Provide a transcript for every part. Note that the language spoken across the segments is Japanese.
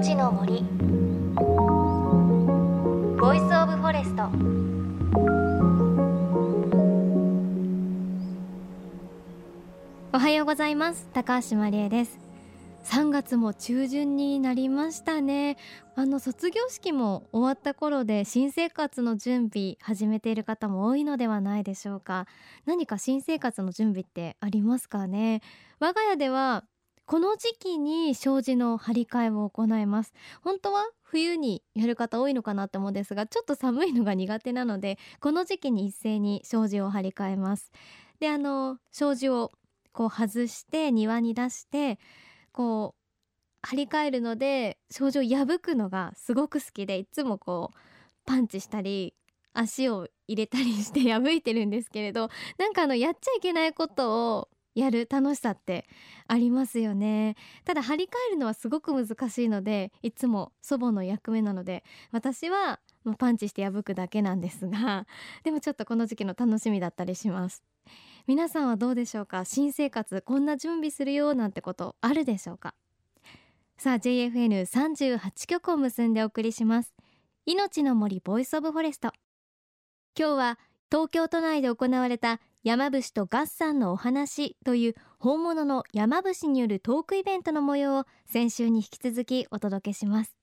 命の森。 Voice of Forest。おはようございます。高橋真理恵です。3月も中旬になりましたね。あの卒業式も終わった頃で新生活の準備始めている方も多いのではないでしょうか。何か新生活の準備ってありますかね？我が家ではこの時期に障子の張り替えを行います。本当は冬にやる方多いのかなって思うんですがちょっと寒いのが苦手なのでこの時期に一斉に障子を張り替えます。であの障子をこう外して庭に出してこう張り替えるので症状破くのがすごく好きでいつもこうパンチしたり足を入れたりして破いてるんですけれどなんかあのやっちゃいけないことをやる楽しさってありますよね。ただ張り替えるのはすごく難しいのでいつも祖母の役目なので私はパンチして破くだけなんですが でもちょっとこの時期の楽しみだったりします。皆さんはどうでしょうか？新生活こんな準備するよなんてことあるでしょうか？さあ JFN38 曲を結んでお送りします。命の森 Voice of Forest。今日は東京都内で行われた山伏と合算のお話という本物の山伏によるトークイベントの模様を先週に引き続きお届けします。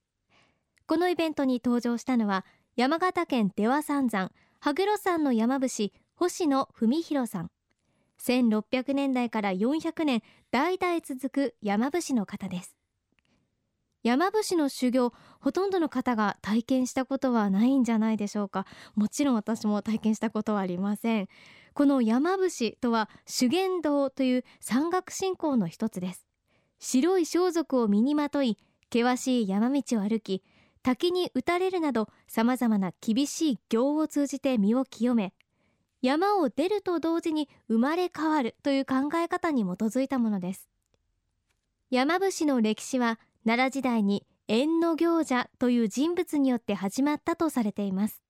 このイベントに登場したのは山形県出羽三山羽黒山の山伏星野文弘さん。1600年代から400年代々続く山伏の方です。山伏の修行ほとんどの方が体験したことはないんじゃないでしょうか。もちろん私も体験したことはありません。この山伏とは修験道という山岳信仰の一つです。白い装束を身にまとい険しい山道を歩き滝に打たれるなど様々な厳しい行を通じて身を清め山を出ると同時に生まれ変わるという考え方に基づいたものです。山伏の歴史は奈良時代に縁の行者という人物によって始まったとされています。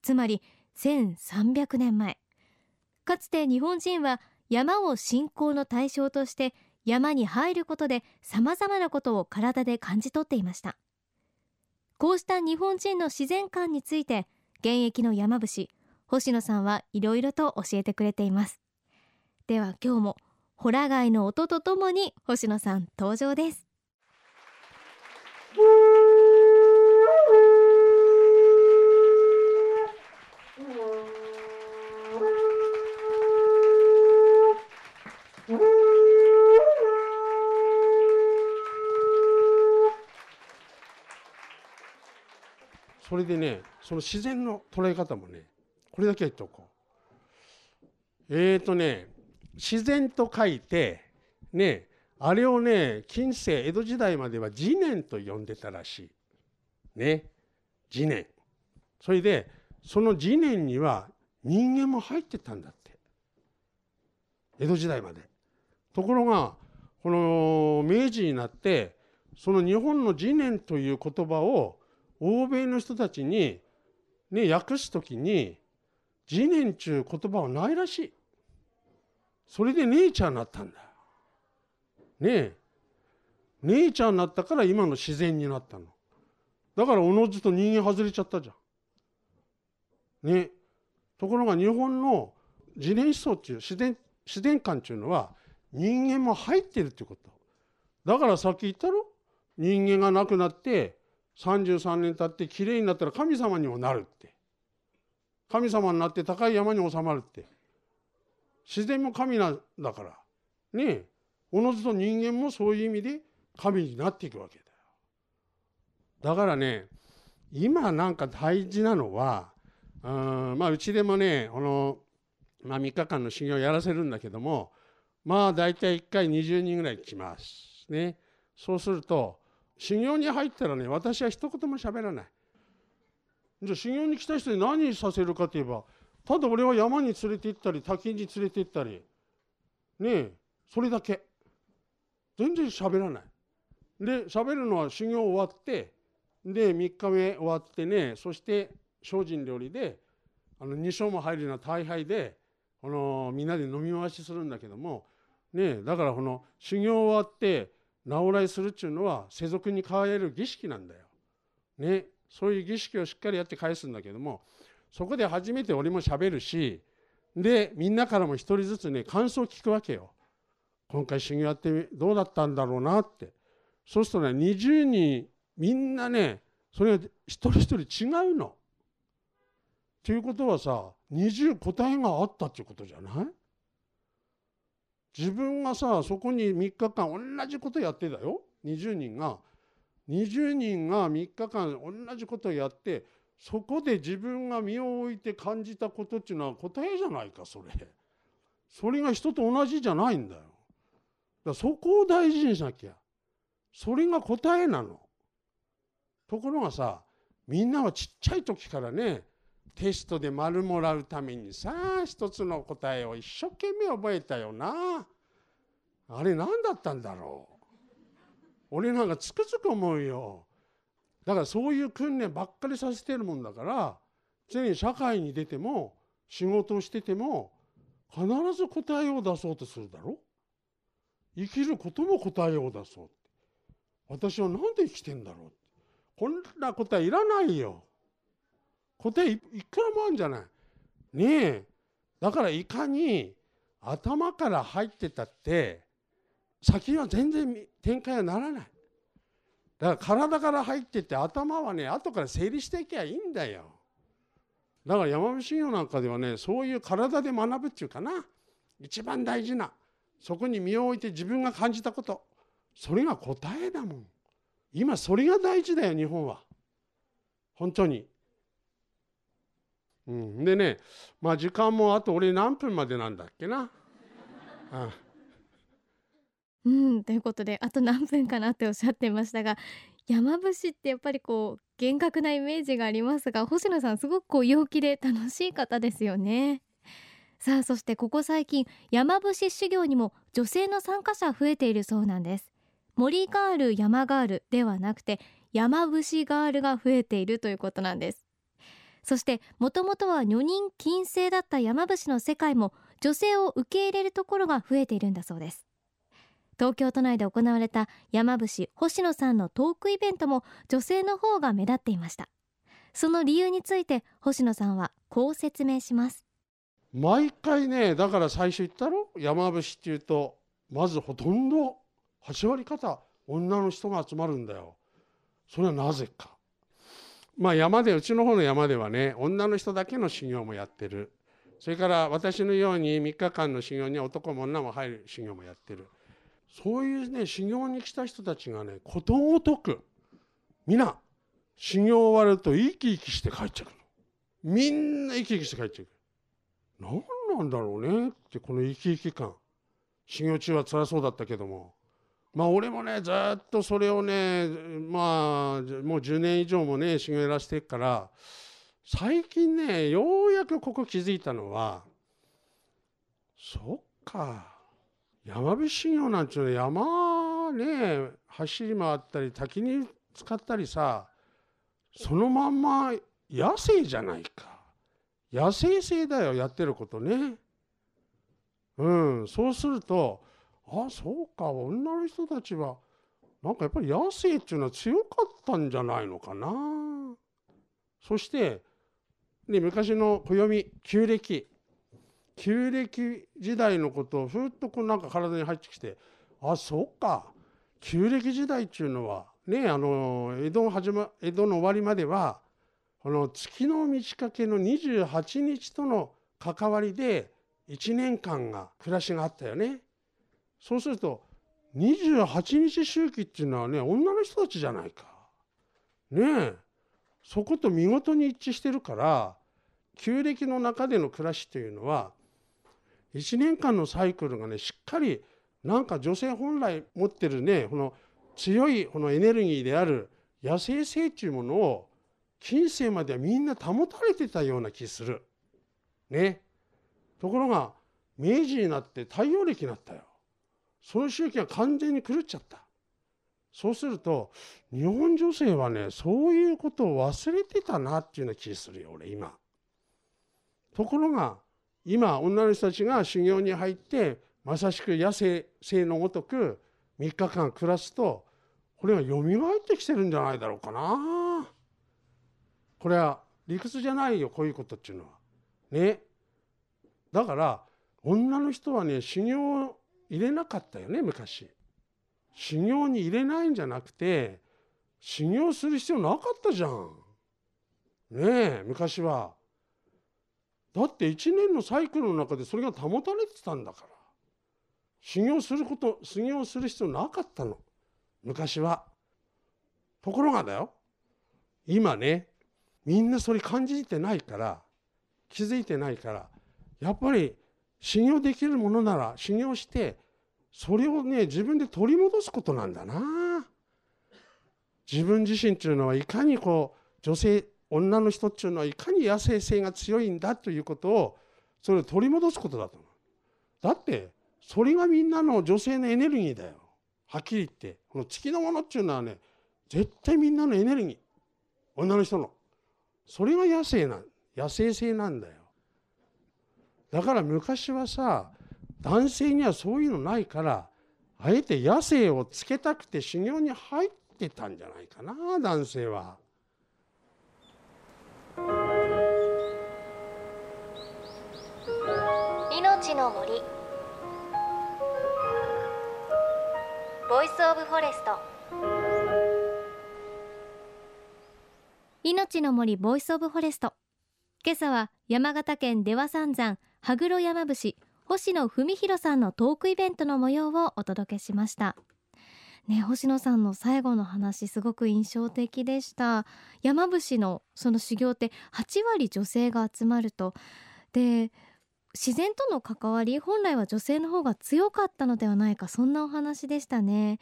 つまり1300年前。かつて日本人は山を信仰の対象として山に入ることで様々なことを体で感じ取っていました。こうした日本人の自然観について現役の山伏星野さんはいろいろと教えてくれています。では今日もホラ貝の音とともに星野さん登場です。それでねその自然の捉え方もねこれだけは言っておこう。えーとね自然と書いてねあれをね近世江戸時代までは次年と呼んでたらしい。ね次年それでその次年には人間も入ってたんだって。江戸時代まで。ところがこの明治になってその日本の次年という言葉を欧米の人たちにね訳す時に次年中言葉はないらしい。それでネイチャーになったんだ。ねえ。ネイチャーになったから今の自然になったの。だからおのずと人間外れちゃったじゃん。ねところが日本の自然思想っていう自然自然観っていうのは人間も入ってるってこと。だからさっき言ったろ？人間が亡くなって33年経ってきれいになったら神様にもなるって。神様になって高い山に収まるって。自然も神なんだから。ねえ。おのずと人間もそういう意味で神になっていくわけだよ。だからね今なんか大事なのはうんまあうちでもねこの、まあ、3日間の修行をやらせるんだけどもまあ大体1回20人ぐらい来ます。ね。そうすると修行に入ったらね私は一言も喋らない。じゃあ修行に来た人に何させるかといえばただ俺は山に連れて行ったり滝に連れて行ったりねえそれだけ。全然喋らない。で喋るのは修行終わってで3日目終わってねそして精進料理であの2章も入るような大杯でこのみんなで飲み回しするんだけどもねだからこの修行終わって直来するっていうのは世俗に変える儀式なんだよ。ね、そういう儀式をしっかりやって返すんだけどもそこで初めて俺もしゃべるしでみんなからも一人ずつね感想を聞くわけよ。今回修行やってどうだったんだろうなってそうするとね20人みんなねそれが一人一人違うの。ということはさ20答えがあったっていうことじゃない？自分がさそこに3日間同じことやってたよ。20人が。20人が3日間同じことやってそこで自分が身を置いて感じたことっていうのは答えじゃないかそれ。それが人と同じじゃないんだよ。だからそこを大事にしなきゃ。それが答えなの。ところがさみんなはちっちゃい時からねテストで丸もらうためにさ一つの答えを一生懸命覚えたよな。あれ何だったんだろう。俺なんかつくづく思うよ。だからそういう訓練ばっかりさせてるもんだから常に社会に出ても仕事をしてても必ず答えを出そうとするだろ。生きることも答えを出そう私は何で生きてんだろうこんな答えいらないよ。答えいくらもあるんじゃない。ねえ。だからいかに頭から入ってたって先は全然展開はならない。だから体から入ってて頭はね後から整理していけばいいんだよ。だから山伏修行なんかではねそういう体で学ぶっていうかな。一番大事なそこに身を置いて自分が感じたこと。それが答えだもん。今それが大事だよ日本は。本当に。うん、でねまあ時間もあと俺何分までなんだっけな。あうん、ということであと何分かなっておっしゃってましたが山伏ってやっぱりこう厳格なイメージがありますが星野さんすごくこう陽気で楽しい方ですよね。さあそしてここ最近山伏修行にも女性の参加者増えているそうなんです。森ガール山ガールではなくて山伏ガールが増えているということなんです。そしてもともとは女人禁制だった山伏の世界も女性を受け入れるところが増えているんだそうです。東京都内で行われた山伏星野さんのトークイベントも女性の方が目立っていました。その理由について星野さんはこう説明します。毎回ねだから最初言ったろ？山伏っていうとまずほとんど8割方女の人が集まるんだよ。それはなぜか。まあ山でうちの方の山ではね女の人だけの修行もやってる。それから私のように3日間の修行に男も女も入る修行もやってる。そういうね修行に来た人たちがねことごとく皆修行終わると生き生きして帰っちゃうの。みんな生き生きして帰っちゃう。何なんだろうねってこの生き生き感。修行中は辛そうだったけども。まあ俺もねずっとそれをねまあもう10年以上もね修行やらせてから最近ねようやくここ気づいたのはそっか山伏修行なんていうの山ね走り回ったり滝に使ったりさそのまんま野生じゃないか。野生性だよやってることね。うんそうするとあそうか。女の人たちはなんかやっぱり野生っていうのは強かったんじゃないのかな。そしてね、昔の暦旧暦。旧暦時代のことをふっとこうなんか体に入ってきてあそうか。旧暦時代っていうのはねあの江戸始、ま、江戸の終わりまではこの月の満ち欠けの28日との関わりで1年間が暮らしがあったよね。そうすると28日周期っていうのはね女の人たちじゃないか。ねえそこと見事に一致してるから旧暦の中での暮らしというのは1年間のサイクルがねしっかりなんか女性本来持ってるねこの強いこのエネルギーである野生性というものを近世まではみんな保たれてたような気する。ね。ところが明治になって太陽暦になったよ。その周期が完全に狂っちゃった。そうすると日本女性はねそういうことを忘れてたなっていうような気するよ俺今。ところが今女の人たちが修行に入ってまさしく野生性のごとく3日間暮らすとこれが蘇ってきてるんじゃないだろうかなこれは理屈じゃないよこういうことっていうのはねだから女の人はね修行入れなかったよね昔。修行に入れないんじゃなくて修行する必要なかったじゃん。ねえ昔は。だって1年のサイクルの中でそれが保たれてたんだから。修行すること修行する必要なかったの。昔は。ところがだよ。今ねみんなそれ感じてないから気づいてないからやっぱり修行できるものなら修行してそれをね自分で取り戻すことなんだな。自分自身っていうのはいかにこう女性女の人っていうのはいかに野生性が強いんだということをそれを取り戻すことだと思う。だってそれがみんなの女性のエネルギーだよ。はっきり言ってこの月のものっていうのはね絶対みんなのエネルギー。女の人の。それが野生な野生性なんだよ。だから昔はさ男性にはそういうのないからあえて野生をつけたくて修行に入ってたんじゃないかな男性は。命の森。 Voice of Forest。命の森 Voice of Forest。今朝は山形県出羽三山羽黒山伏星野文弘さんのトークイベントの模様をお届けしました。ね、星野さんの最後の話すごく印象的でした。山伏のその修行って8割女性が集まると。で自然との関わり本来は女性の方が強かったのではないかそんなお話でしたね。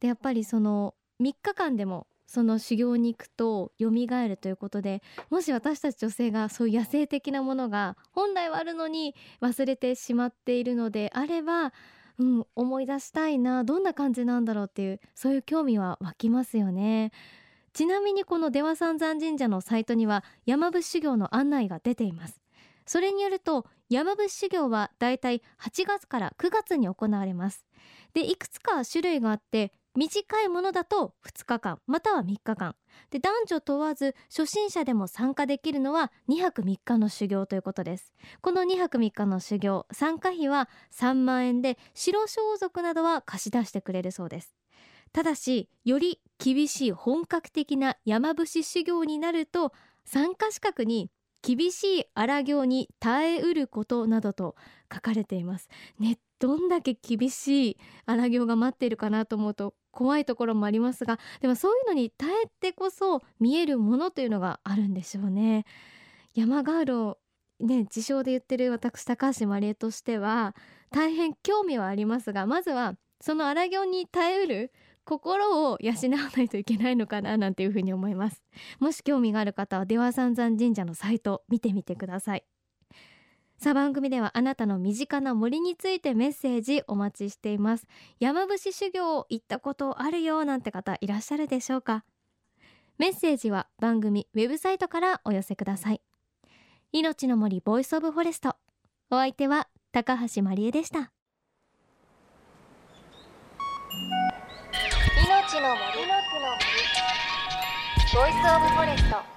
でやっぱりその3日間でもその修行に行くと蘇るということでもし私たち女性がそういう野生的なものが本来はあるのに忘れてしまっているのであれば、うん、思い出したいなどんな感じなんだろうっていうそういう興味は湧きますよね。ちなみにこの出羽三山神社のサイトには山伏修行の案内が出ていますそれによると山伏修行はだいたい8月から9月に行われますでいくつか種類があって短いものだと2日間または3日間。で男女問わず初心者でも参加できるのは2泊3日の修行ということです。この2泊3日の修行参加費は3万円で白装束などは貸し出してくれるそうです。ただしより厳しい本格的な山伏修行になると参加資格に厳しい荒行に耐えうることなどと書かれています。ねどんだけ厳しい荒行が待っているかなと思うと怖いところもありますがでもそういうのに耐えてこそ見えるものというのがあるんでしょうね。山ガールをね自称で言ってる私高橋真理恵としては大変興味はありますがまずはその荒行に耐えうる心を養わないといけないのかななんていうふうに思います。もし興味がある方は出羽三山神社のサイト見てみてください。さあ番組ではあなたの身近な森についてメッセージお待ちしています。山伏修行行ったことあるよなんて方いらっしゃるでしょうか？メッセージは番組ウェブサイトからお寄せください。命の森 Voice of Forest。お相手は高橋真理恵でした。命の森の森。 Voice of Forest